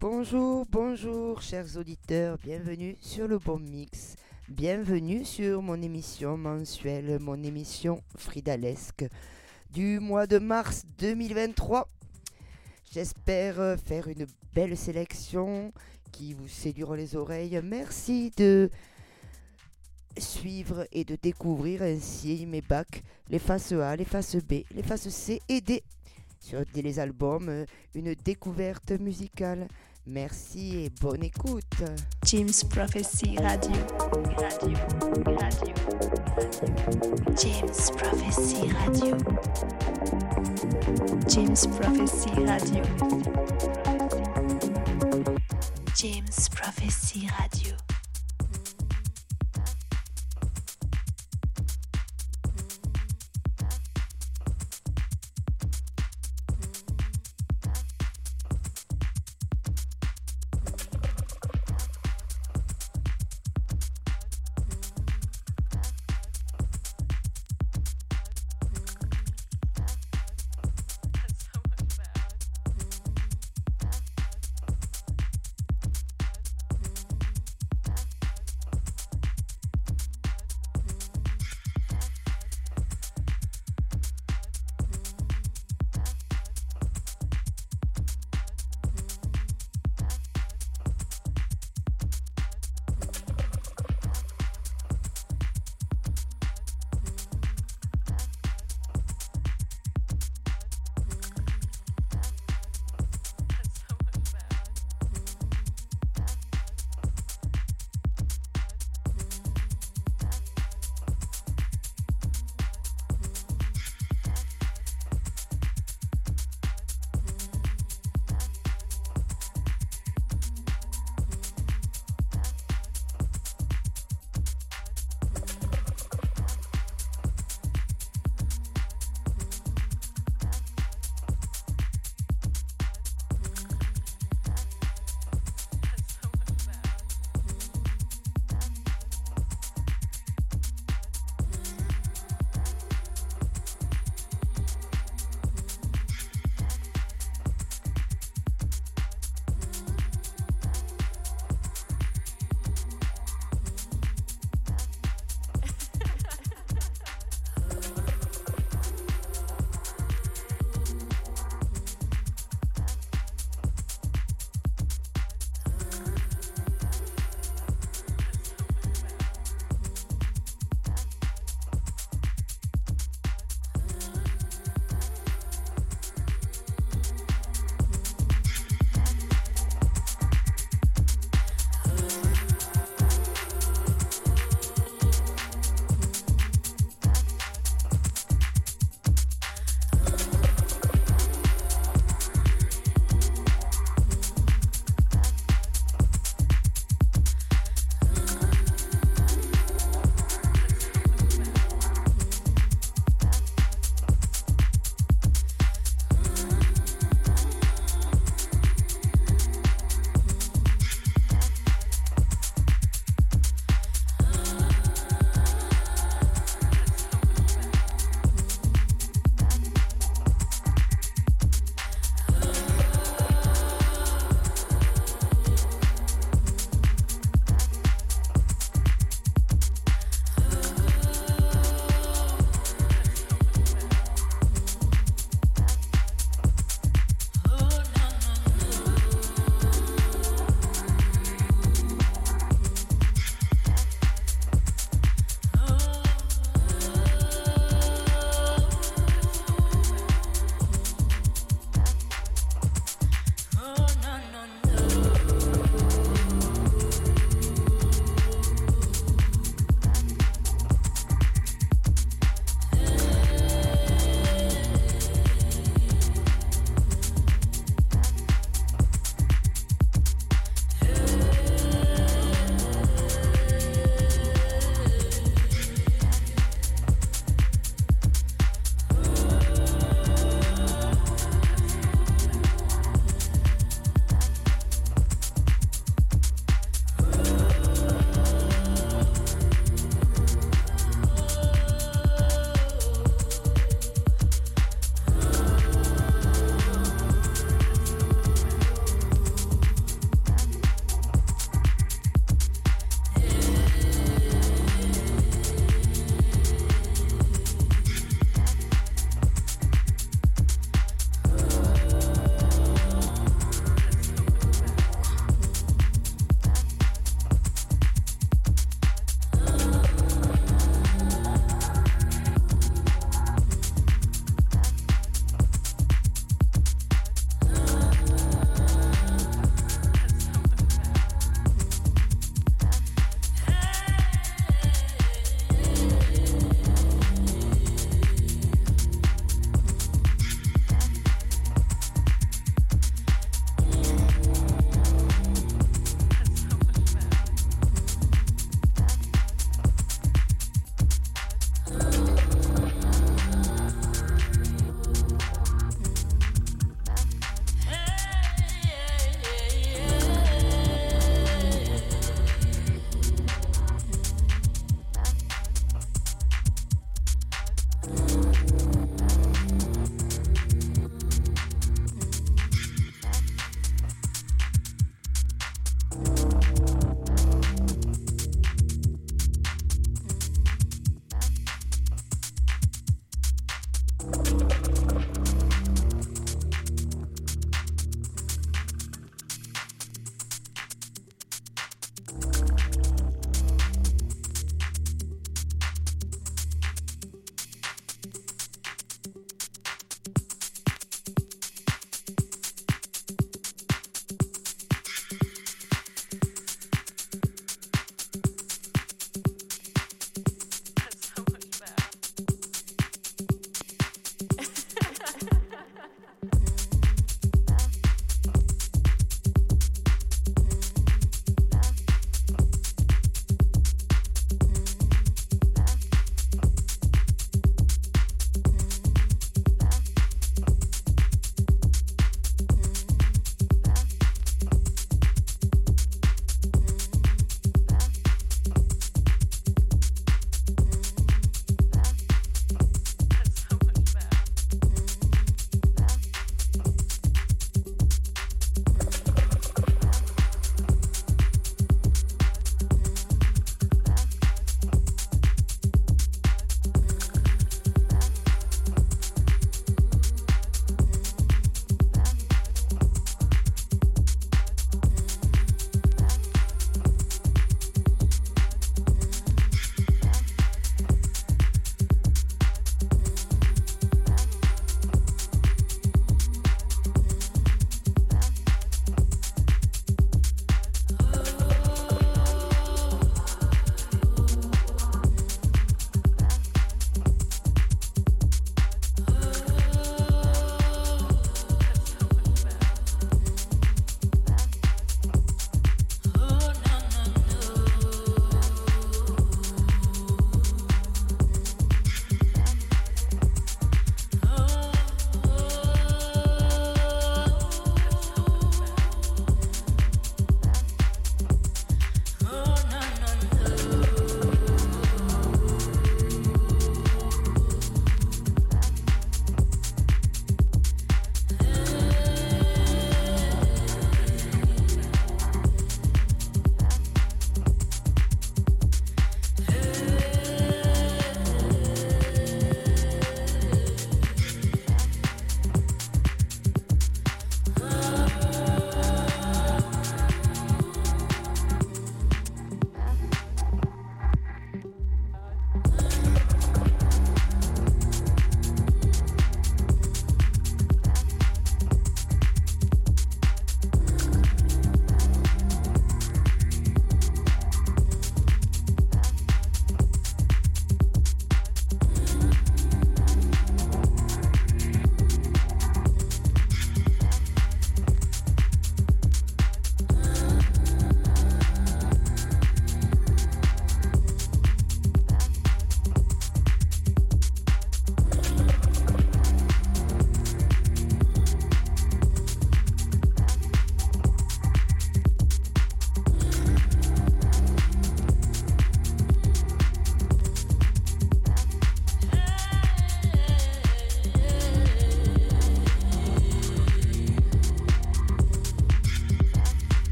Bonjour, bonjour chers auditeurs, bienvenue sur le bon mix, bienvenue sur mon émission mensuelle, mon émission fridalesque du mois de mars 2023. J'espère euh, faire une belle sélection qui vous séduira les oreilles. Merci de suivre et de découvrir ainsi mes bacs, les faces A, les faces B, les faces C et D sur les albums, euh, une découverte musicale. Merci et bonne écoute. James Prophecy Radio. Radio. Radio. James Prophecy Radio. James Prophecy Radio. James Prophecy Radio.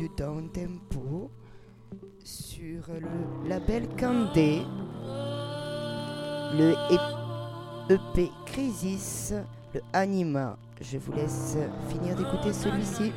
Du down tempo sur le label Candé, le EP Crisis, le Anima. Je vous laisse finir d'écouter celui-ci.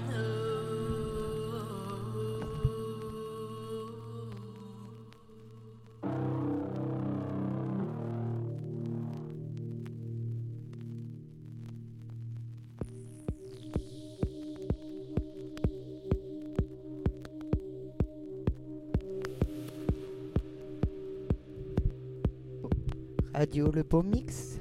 Radio Le Beau Mix.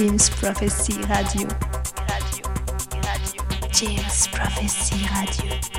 James Prophecy Radio. Radio. Radio. James Prophecy Radio.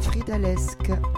Fridalesque.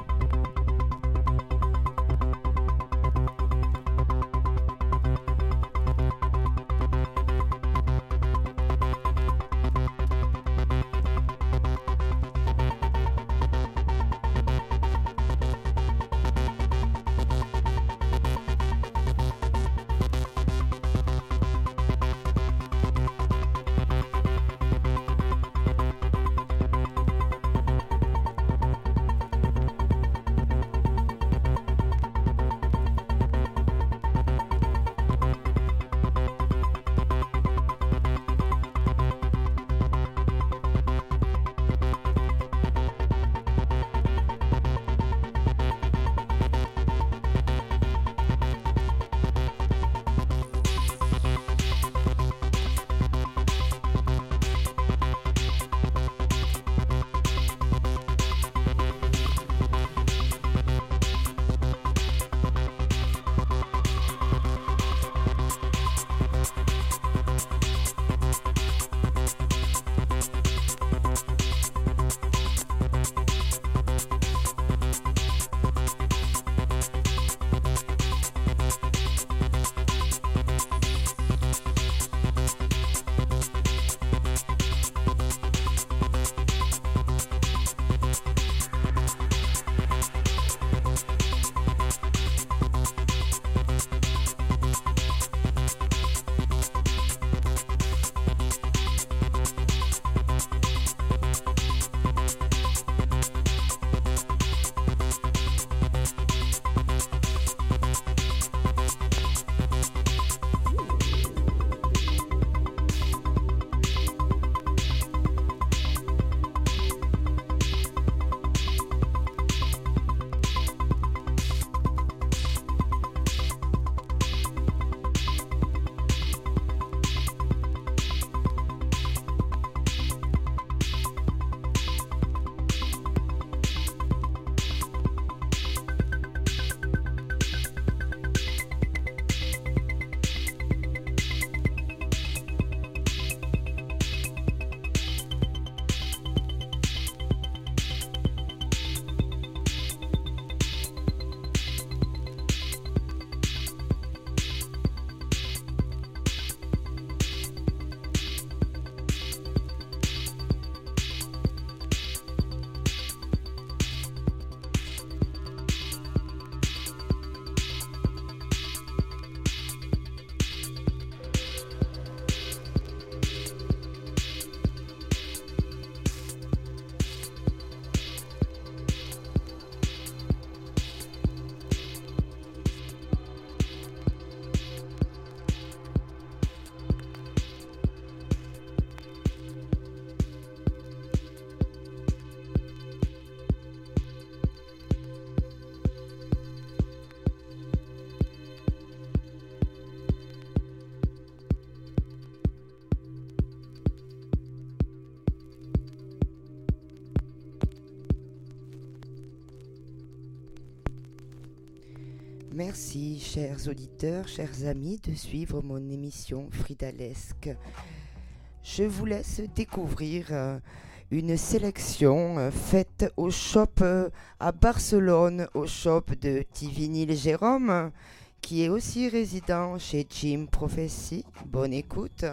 Merci, chers auditeurs, chers amis, de suivre mon émission Fridalesque. Je vous laisse découvrir euh, une sélection euh, faite au shop euh, à Barcelone, au shop de Tivinil Jérôme, qui est aussi résident chez Jim Prophecy. Bonne écoute.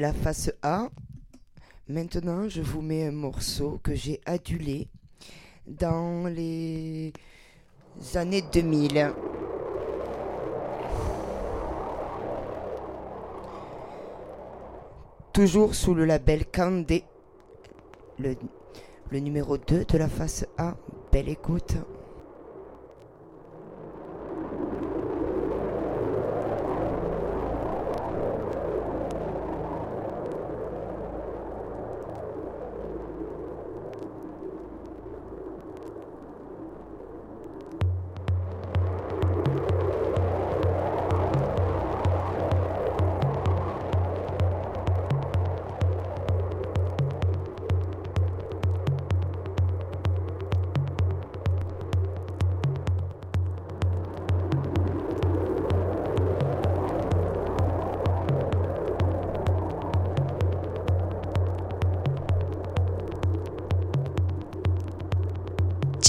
La face A. Maintenant, je vous mets un morceau que j'ai adulé dans les années 2000. Toujours sous le label Candé. Le, le numéro 2 de la face A. Belle écoute.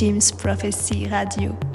James Prophecy Radio.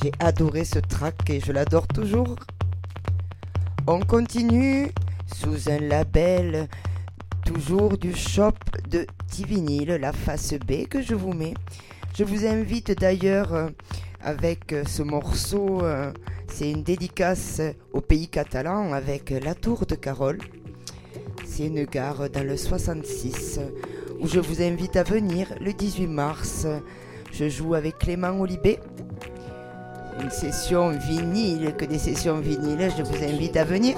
J'ai adoré ce track et je l'adore toujours. On continue sous un label toujours du shop de Divinil, la face B que je vous mets. Je vous invite d'ailleurs euh, avec euh, ce morceau, euh, c'est une dédicace au pays catalan avec la tour de Carole. C'est une gare dans le 66 où je vous invite à venir le 18 mars. Je joue avec Clément Olibé une session vinyle, que des sessions vinyles, je vous invite à venir.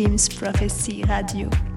Jim's Prophecy Radio. Radio.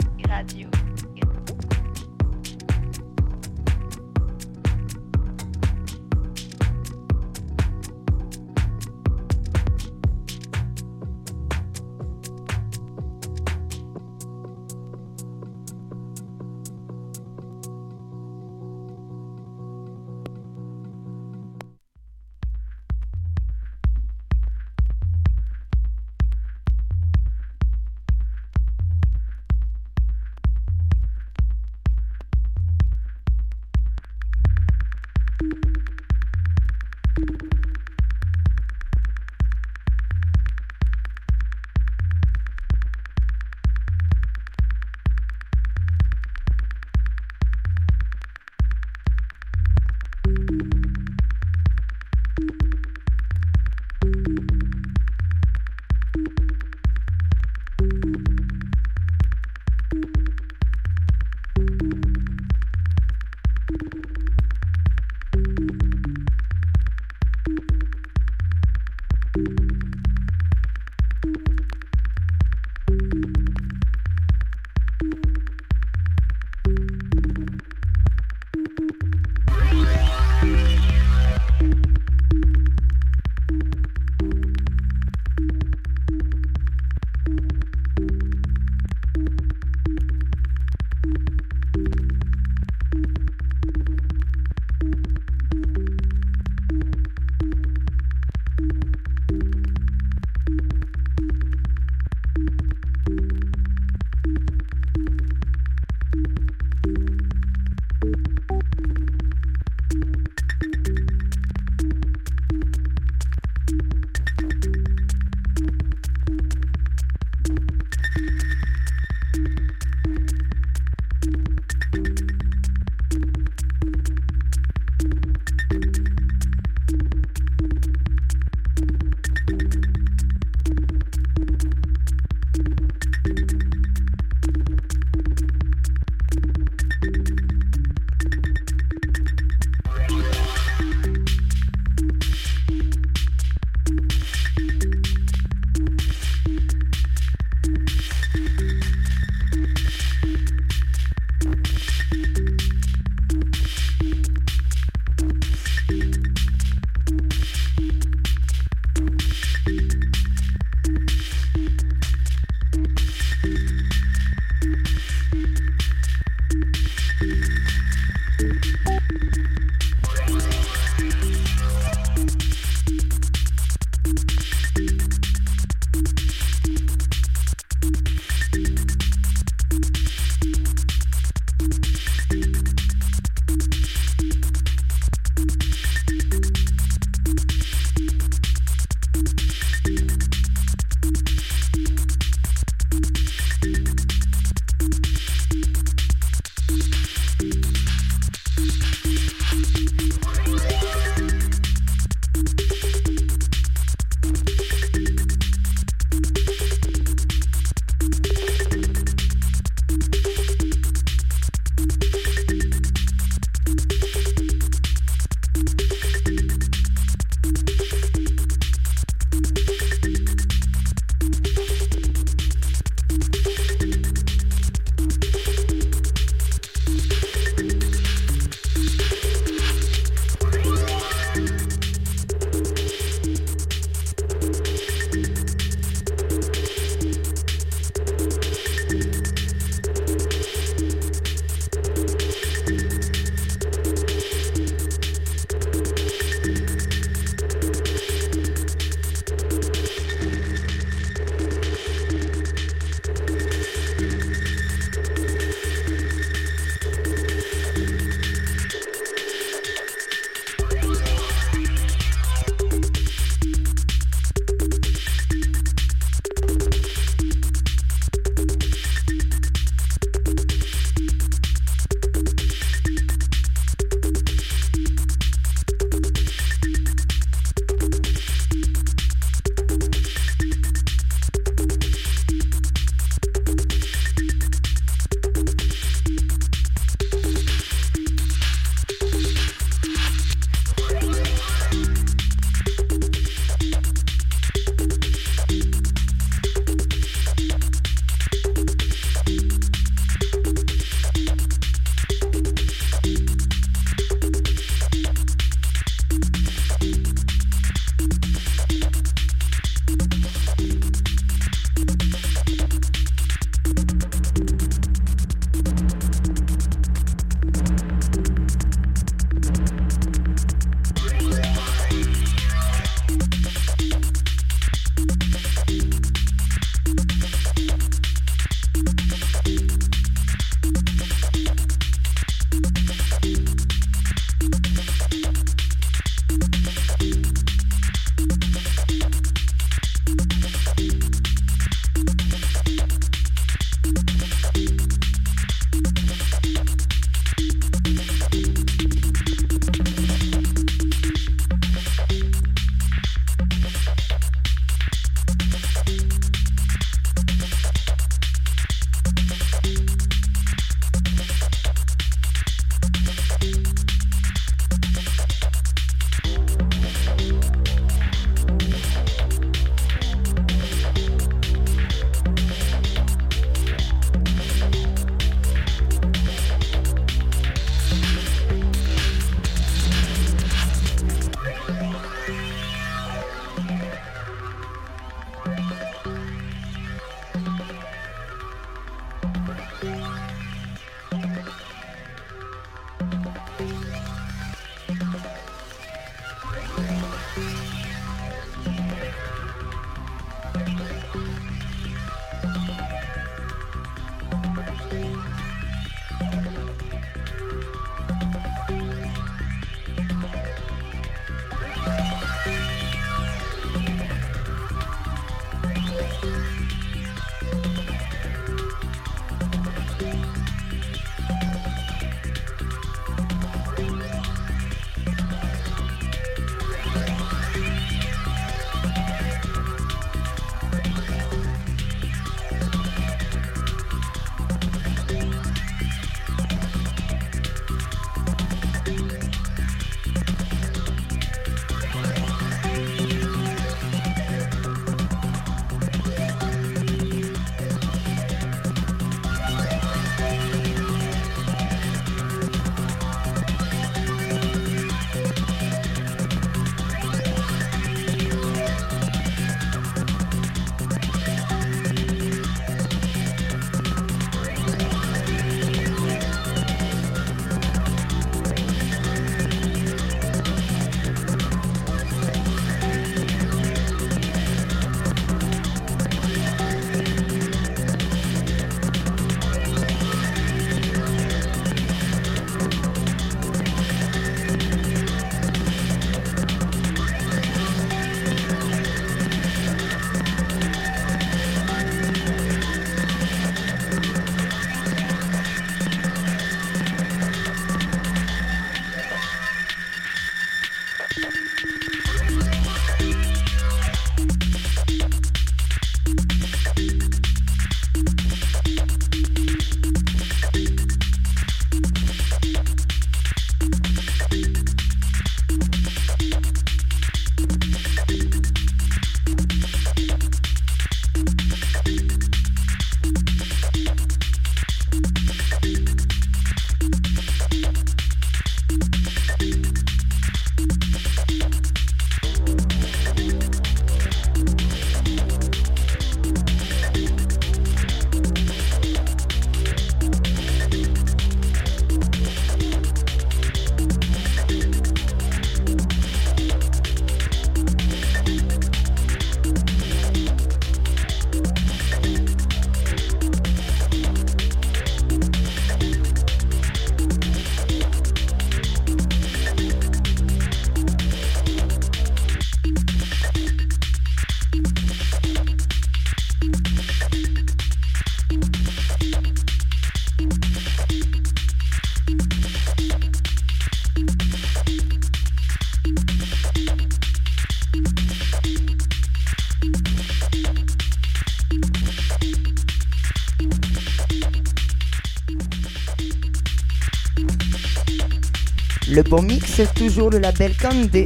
Mix, c'est toujours le label Candé.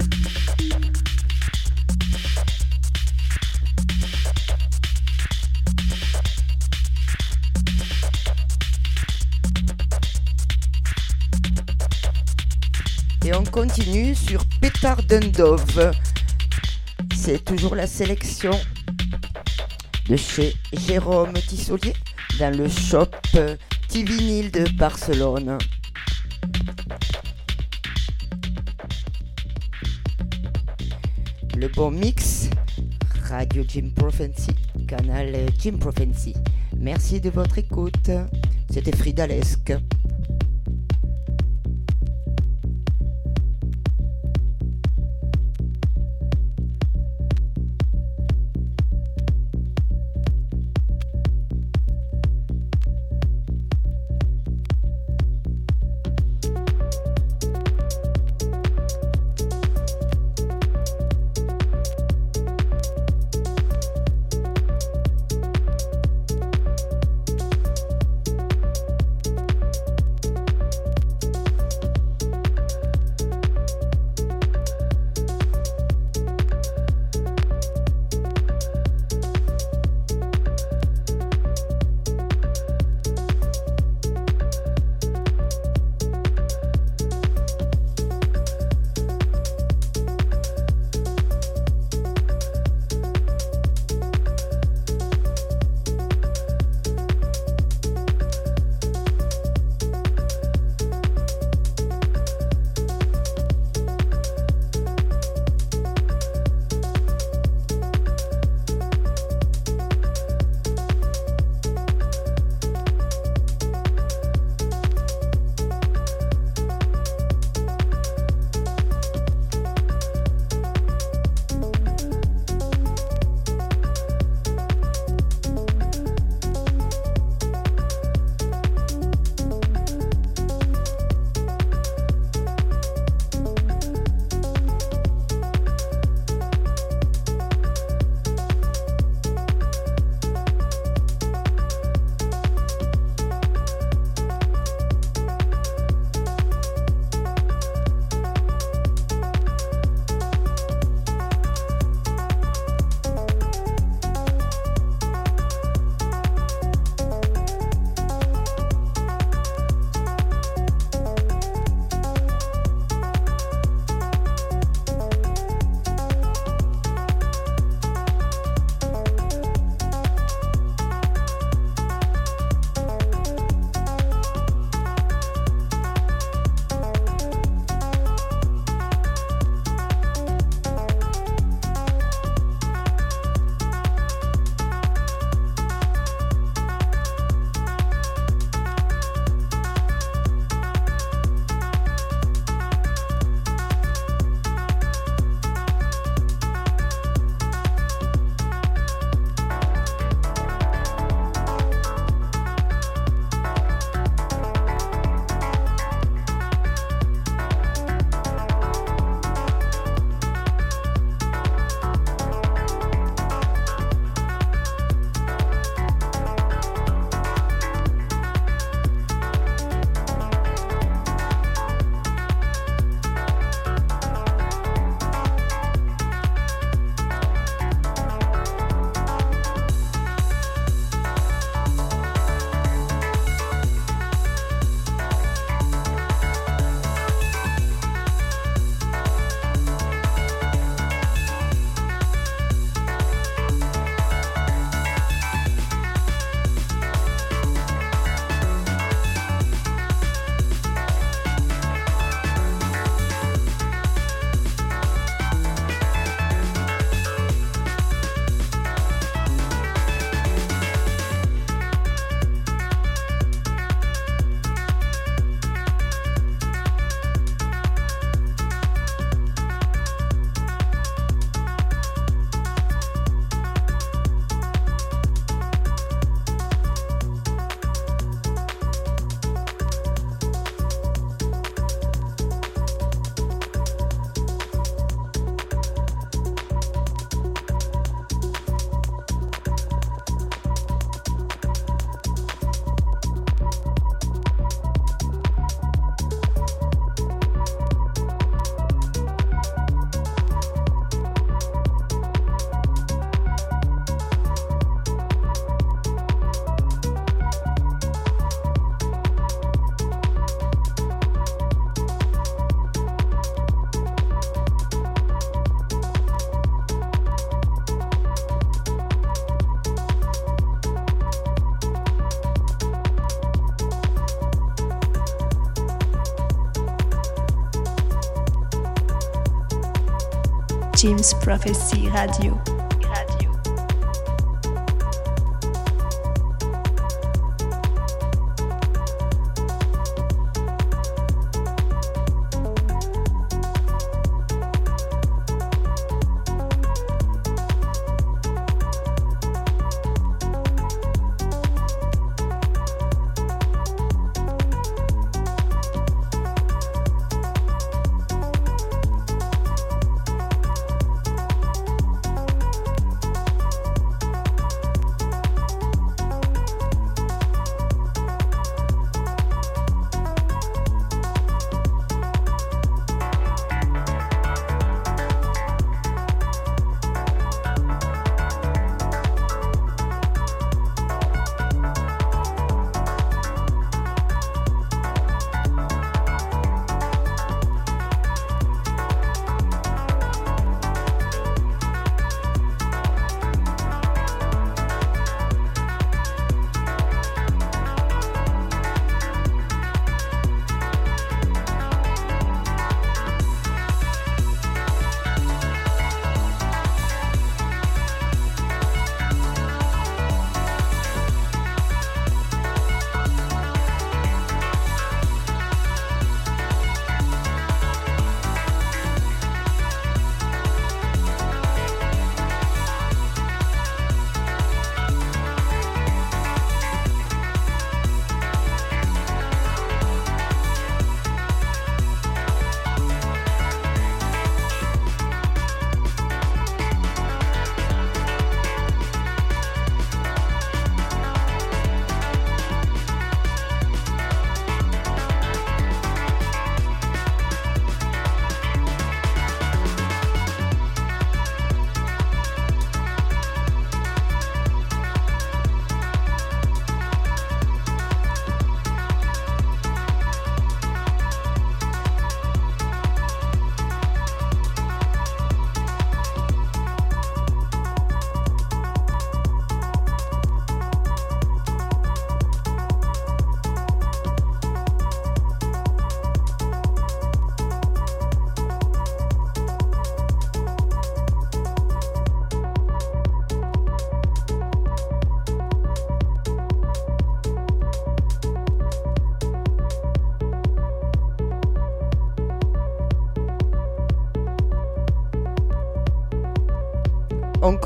Et on continue sur Pétard Dove. C'est toujours la sélection de chez Jérôme Tissolier dans le shop Tivinil de Barcelone. Mix, Radio Jim Prophecy, canal Jim Prophecy. Merci de votre écoute. C'était Fridalesque. Jim's Prophecy Radio. Radio.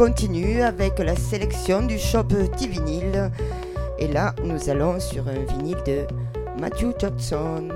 Continue avec la sélection du shop T-Vinyl. Et là, nous allons sur un vinyle de Matthew Johnson.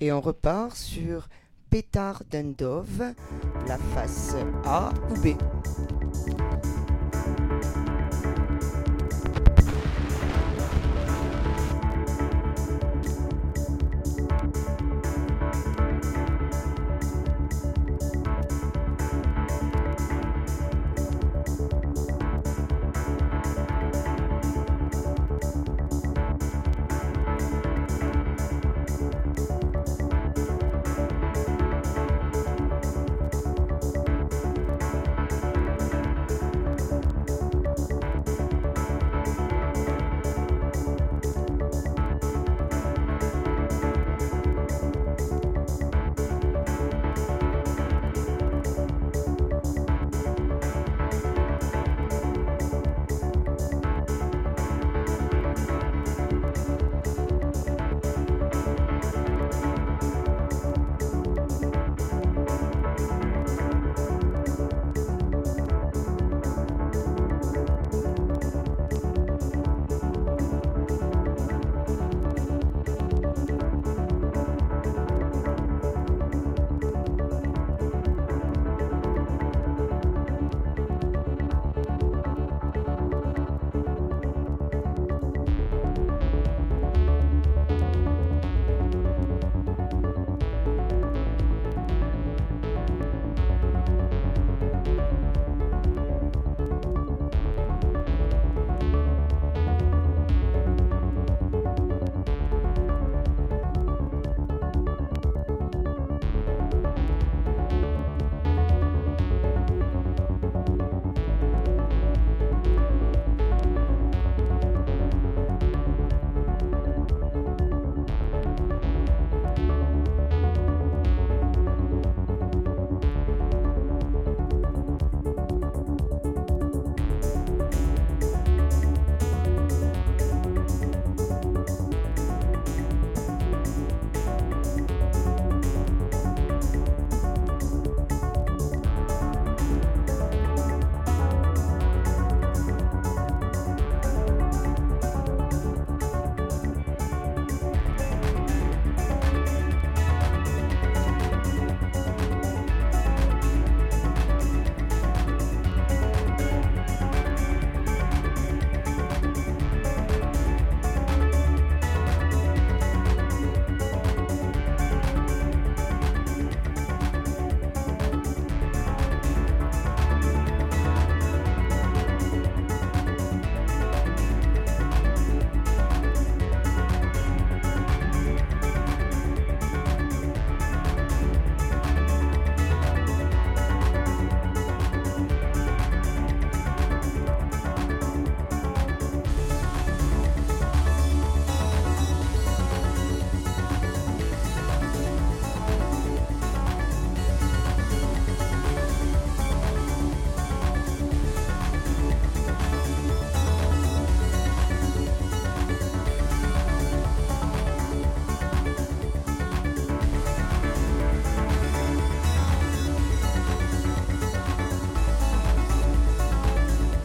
Et on repart sur Pétard d'un Dove, la face A ou B.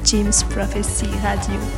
Jim's Prophecy Radio.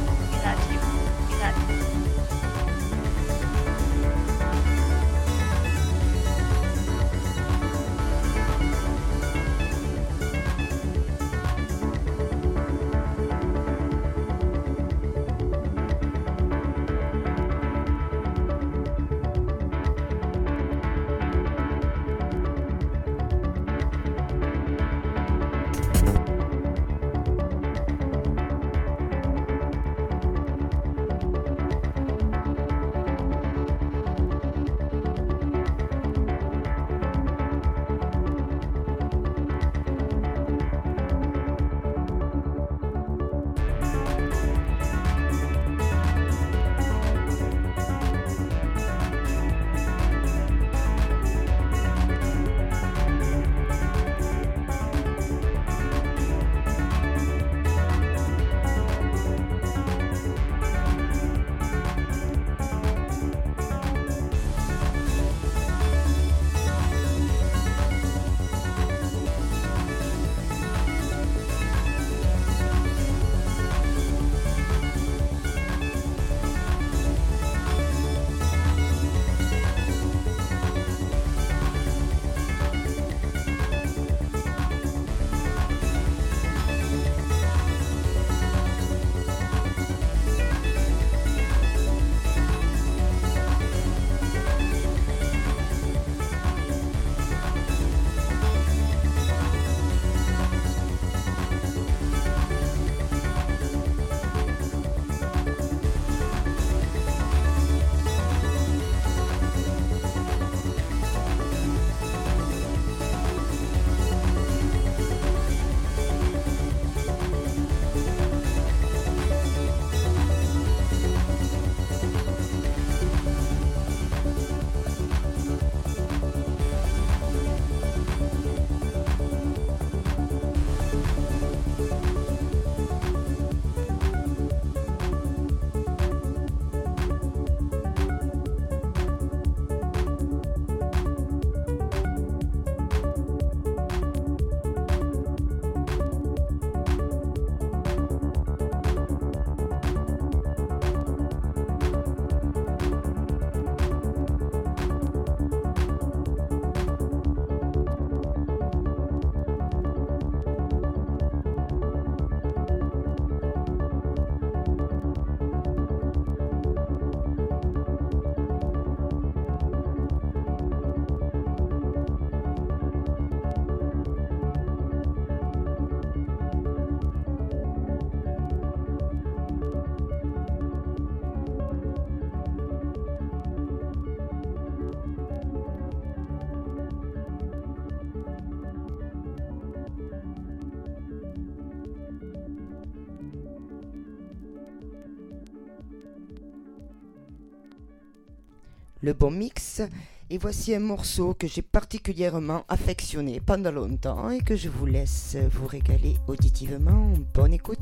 Bon mix. Et voici un morceau que j'ai particulièrement affectionné pendant longtemps et que je vous laisse vous régaler auditivement. Bonne écoute.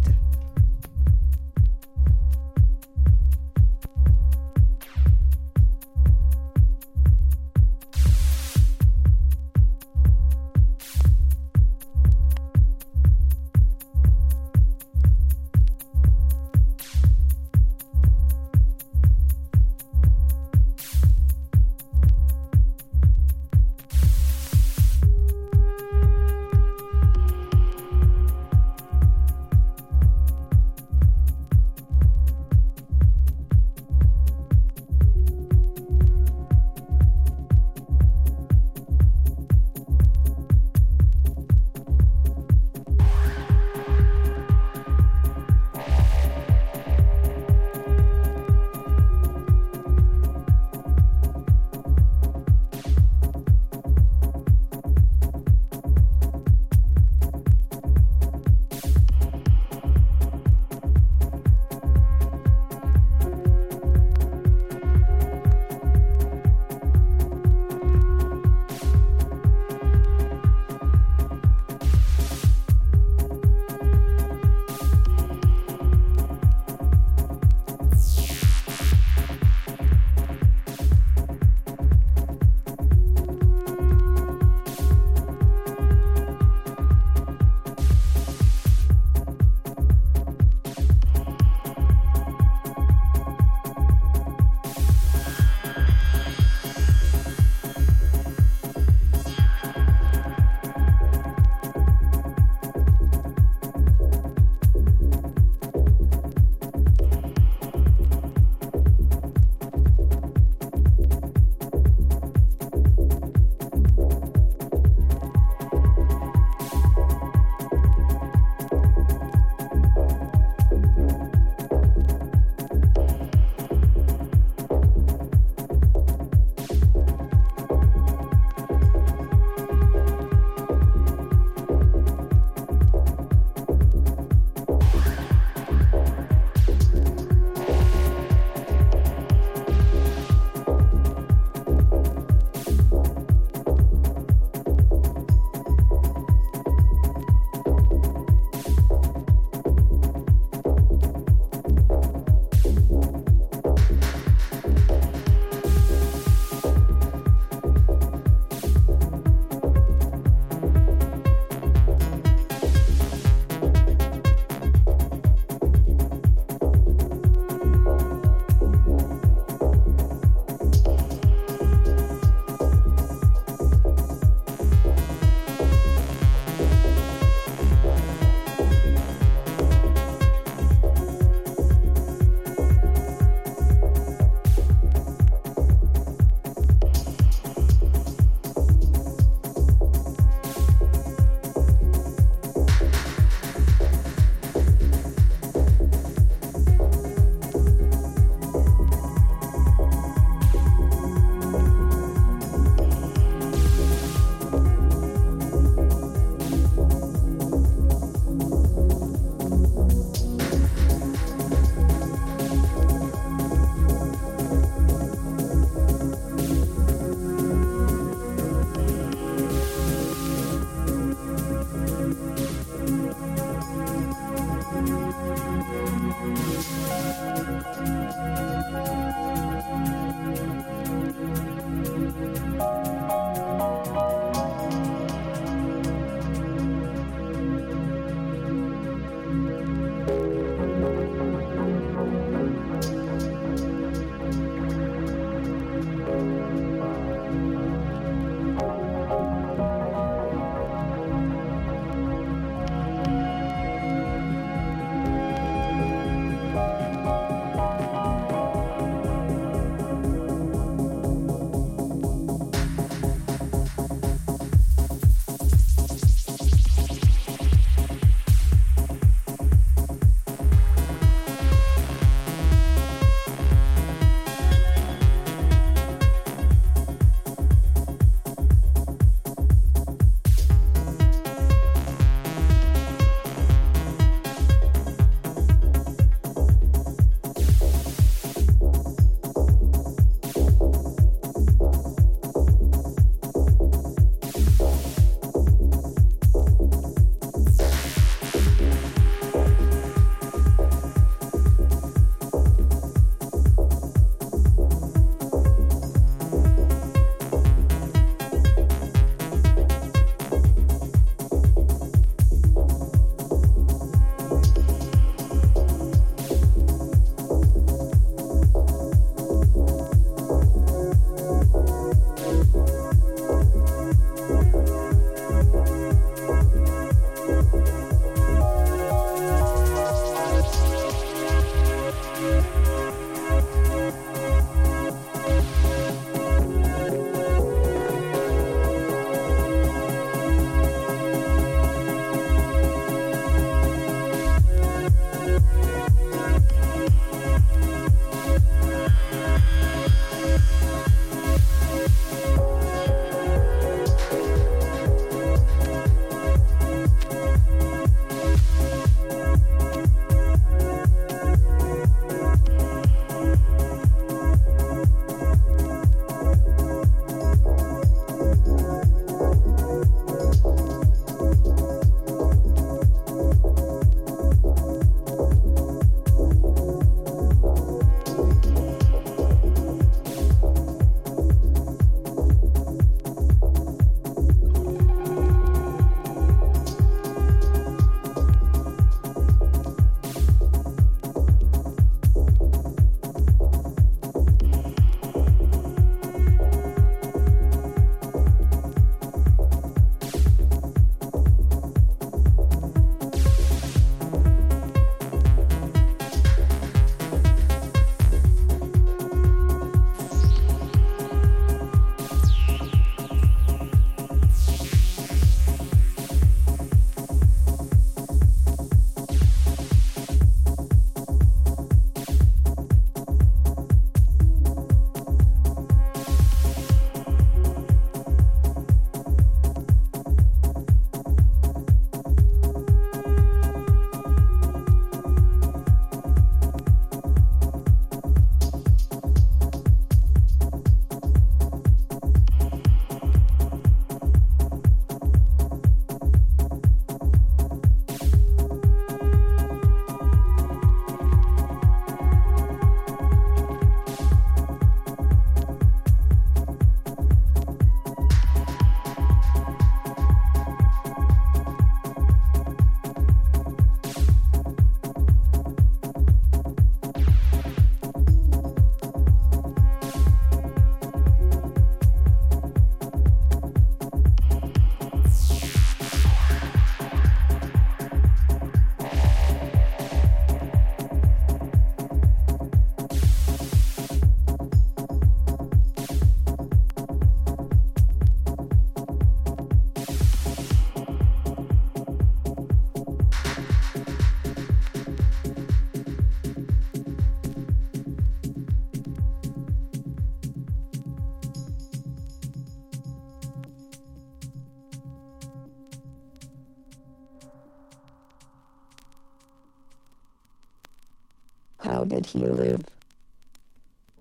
How did he live?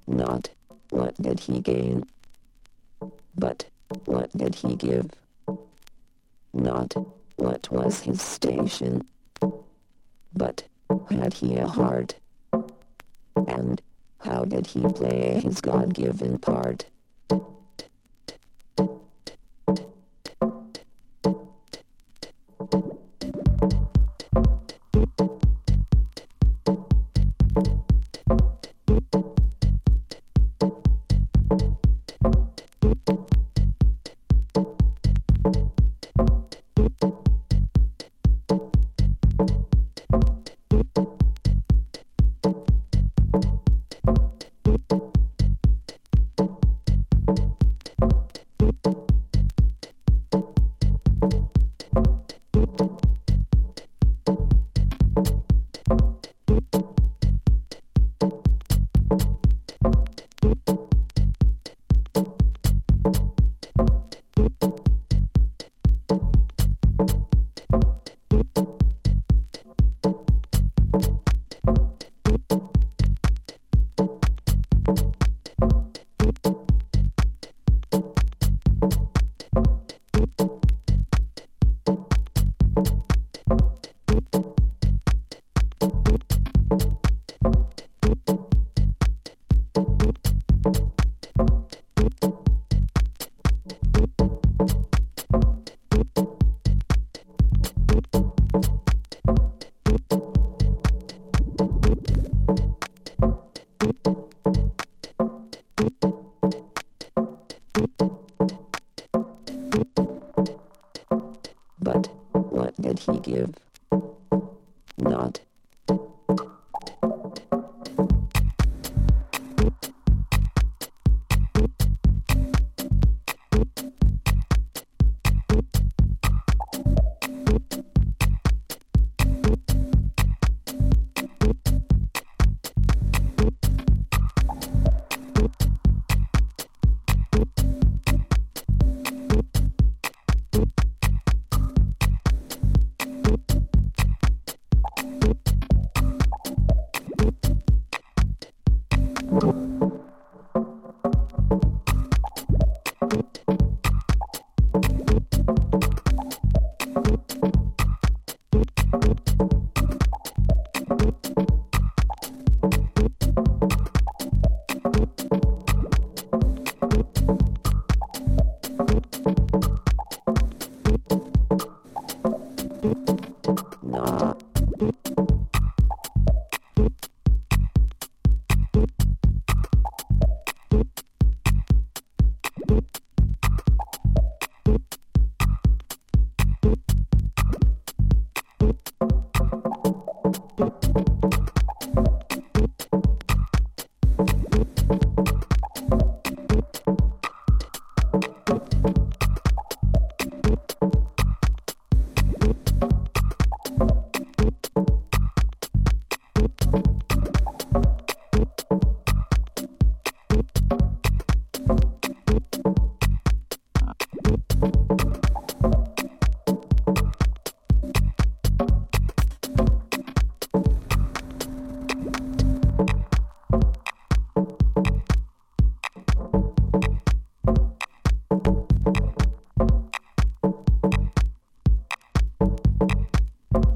Not, what did he gain? But, what did he give? Not, what was his station? But, had he a heart? And, how did he play his God-given part?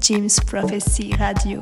James Prophecy Radio.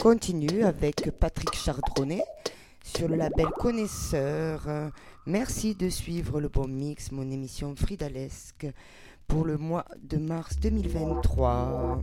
Continue avec Patrick Chardronnet sur le label Connaisseur. Merci de suivre le bon mix, mon émission Fridalesque, pour le mois de mars 2023.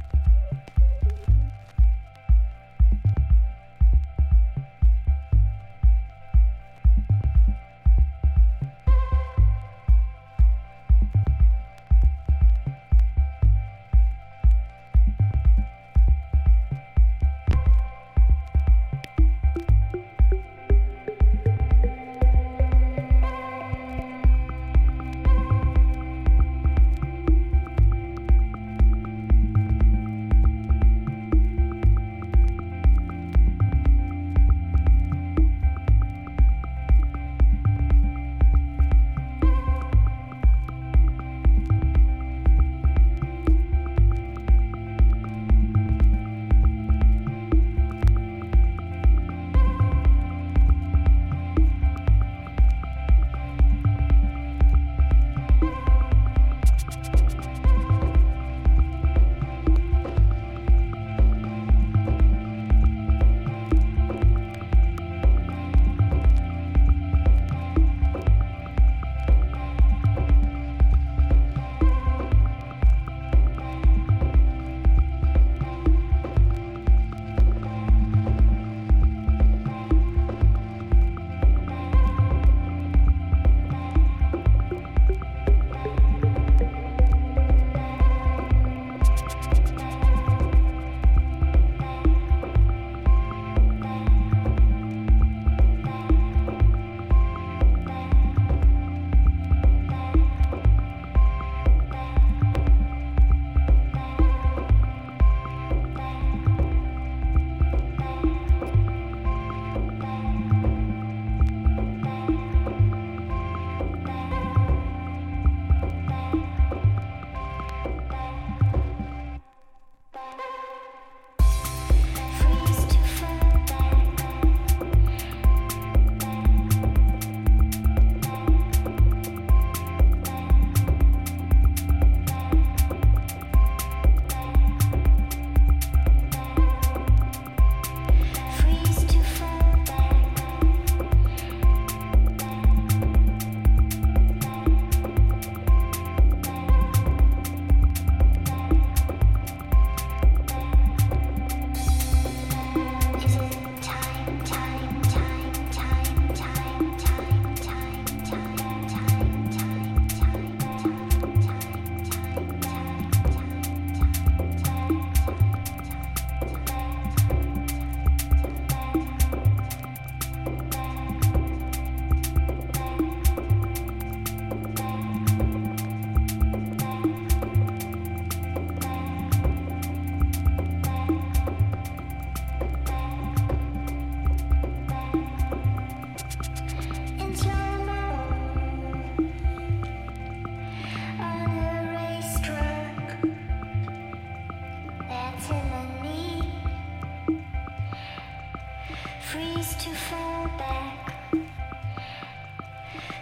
Freeze to fall back.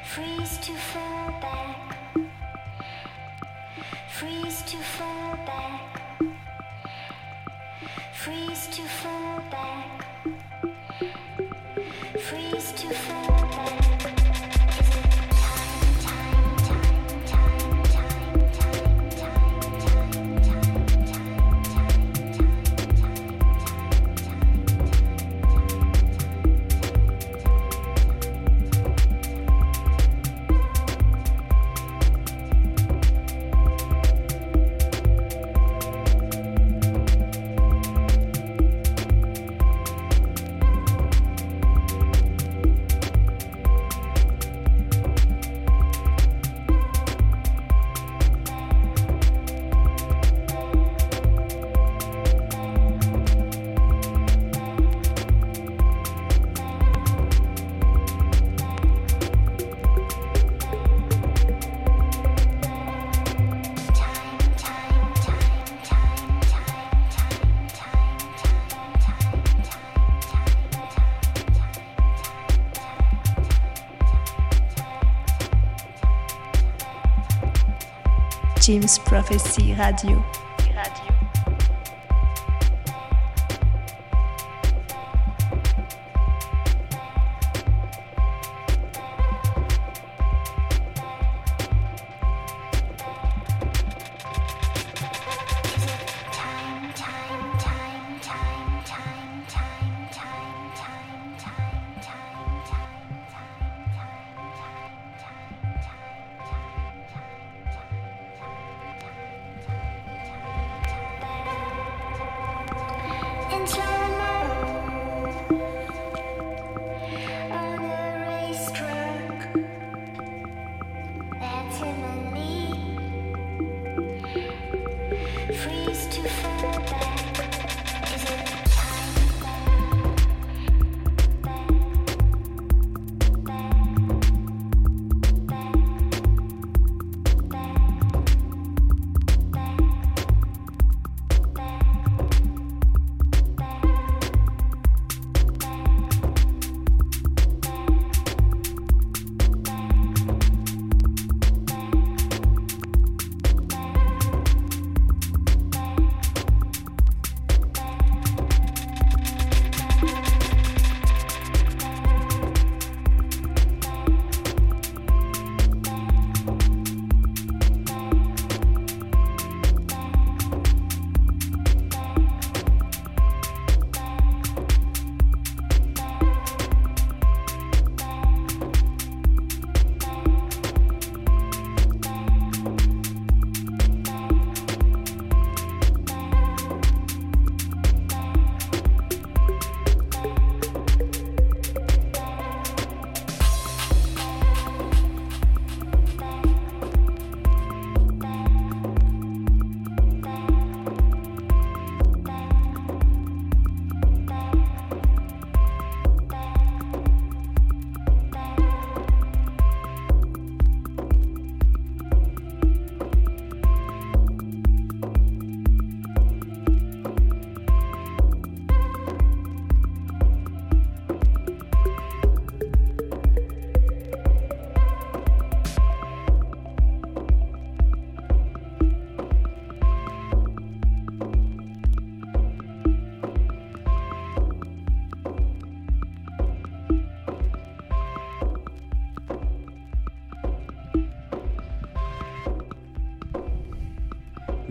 Freeze to fall back. Freeze to fall back. Freeze to fall back. Freeze to fall back. Jim's Prophecy Radio. Radio.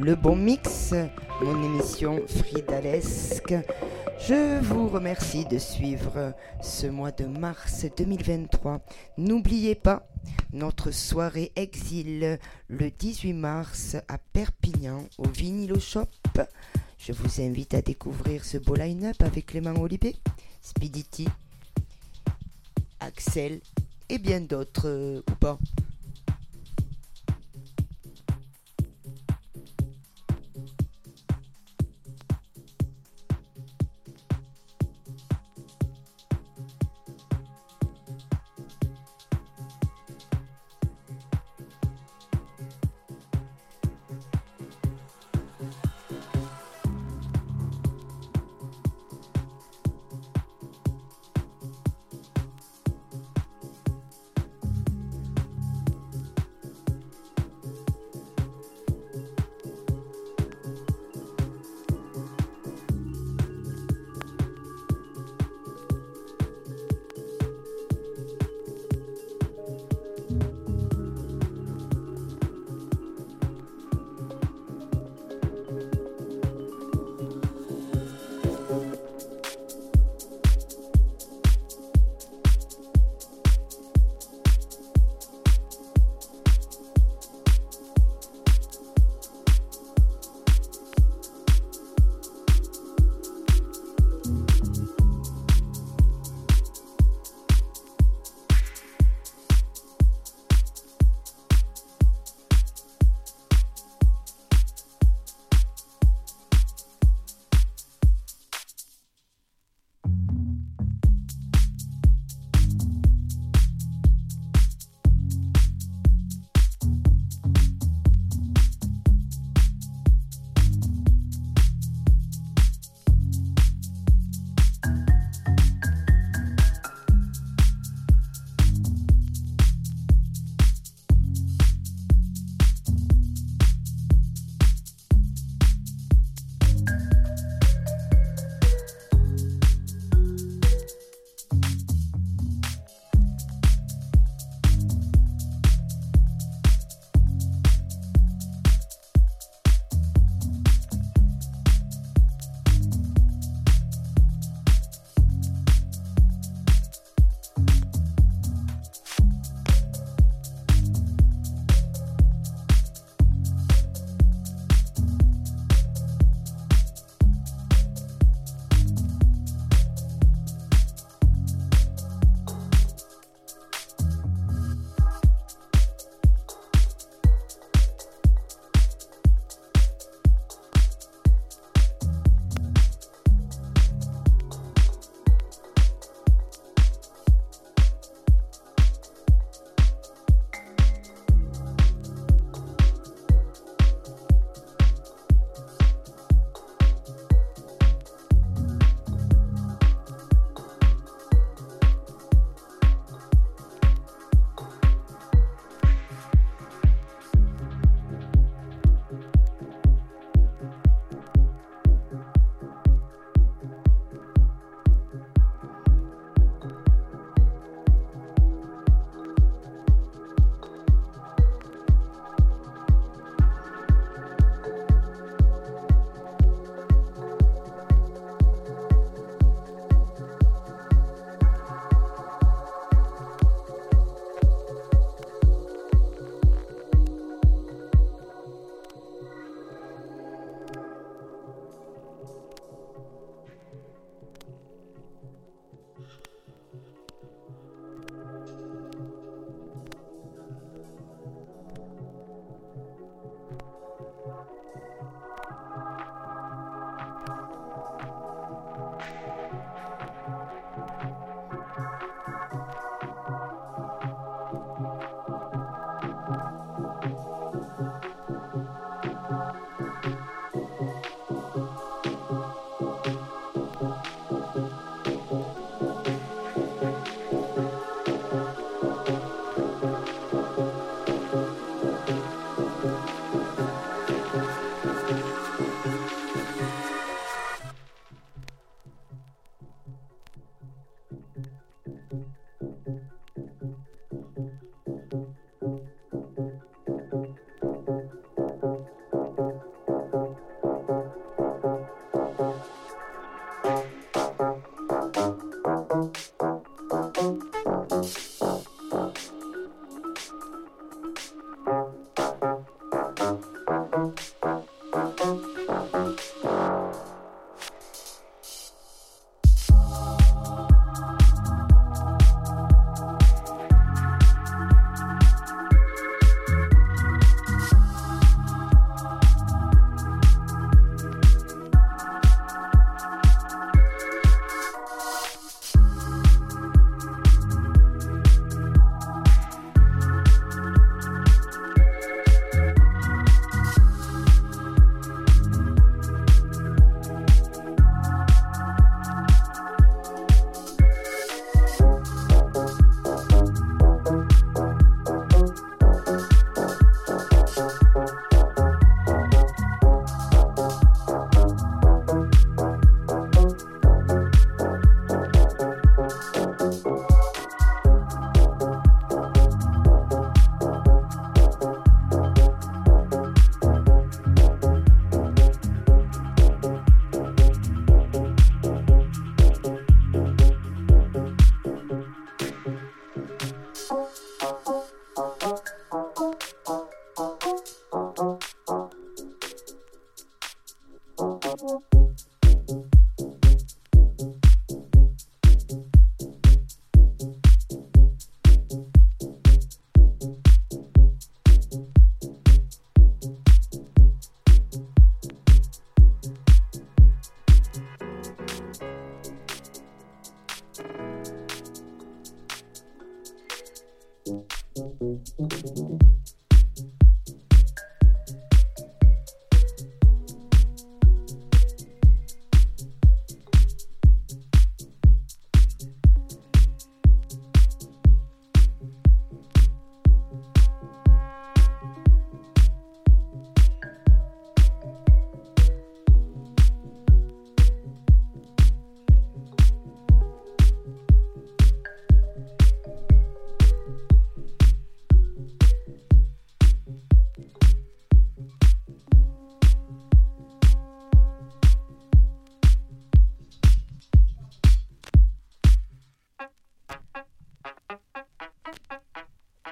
Le bon mix, mon émission Fridalesque. Je vous remercie de suivre ce mois de mars 2023. N'oubliez pas notre soirée exil le 18 mars à Perpignan au Vinylo Shop. Je vous invite à découvrir ce beau line-up avec Clément Olivier, Speedity, Axel et bien d'autres euh, ou pas.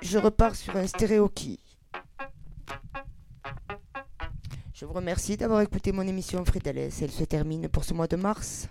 Je repars sur un stéréo qui. Je vous remercie d'avoir écouté mon émission Fritales. Elle se termine pour ce mois de mars.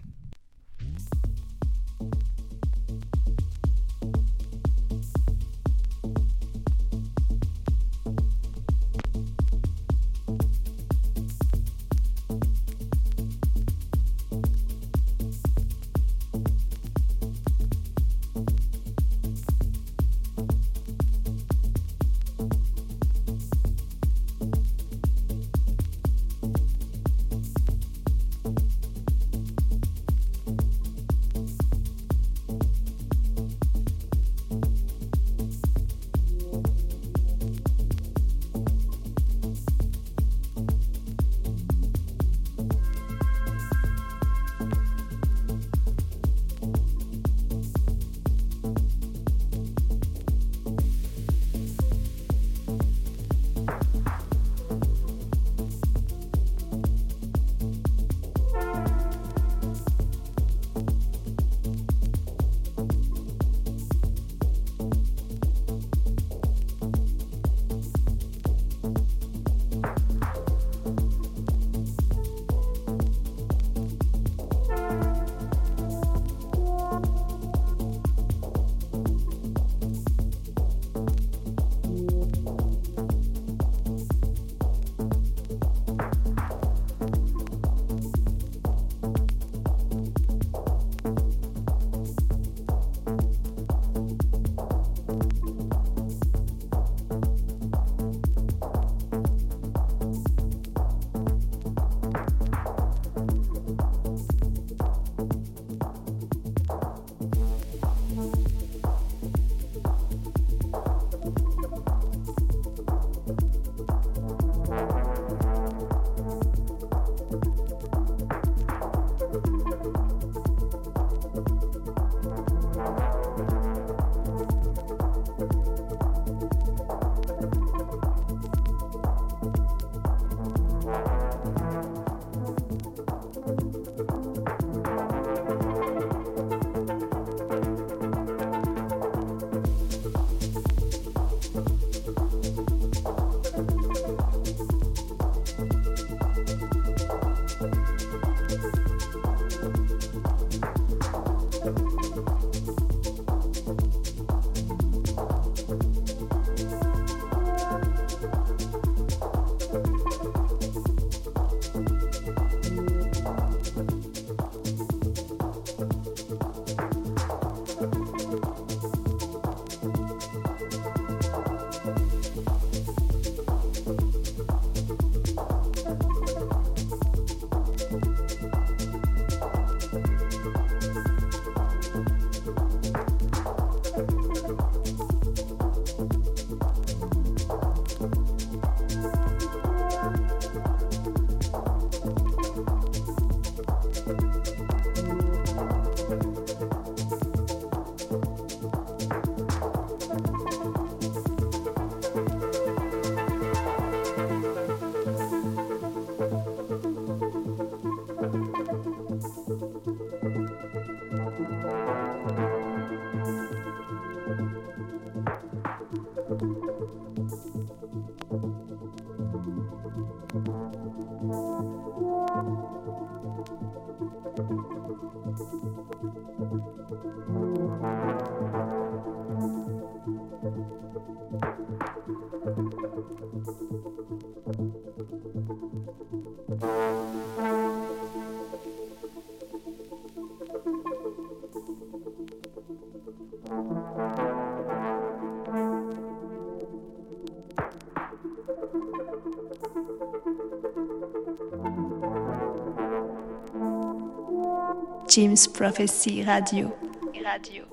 Jim's Prophecy Radio. Radio.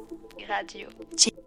Radio.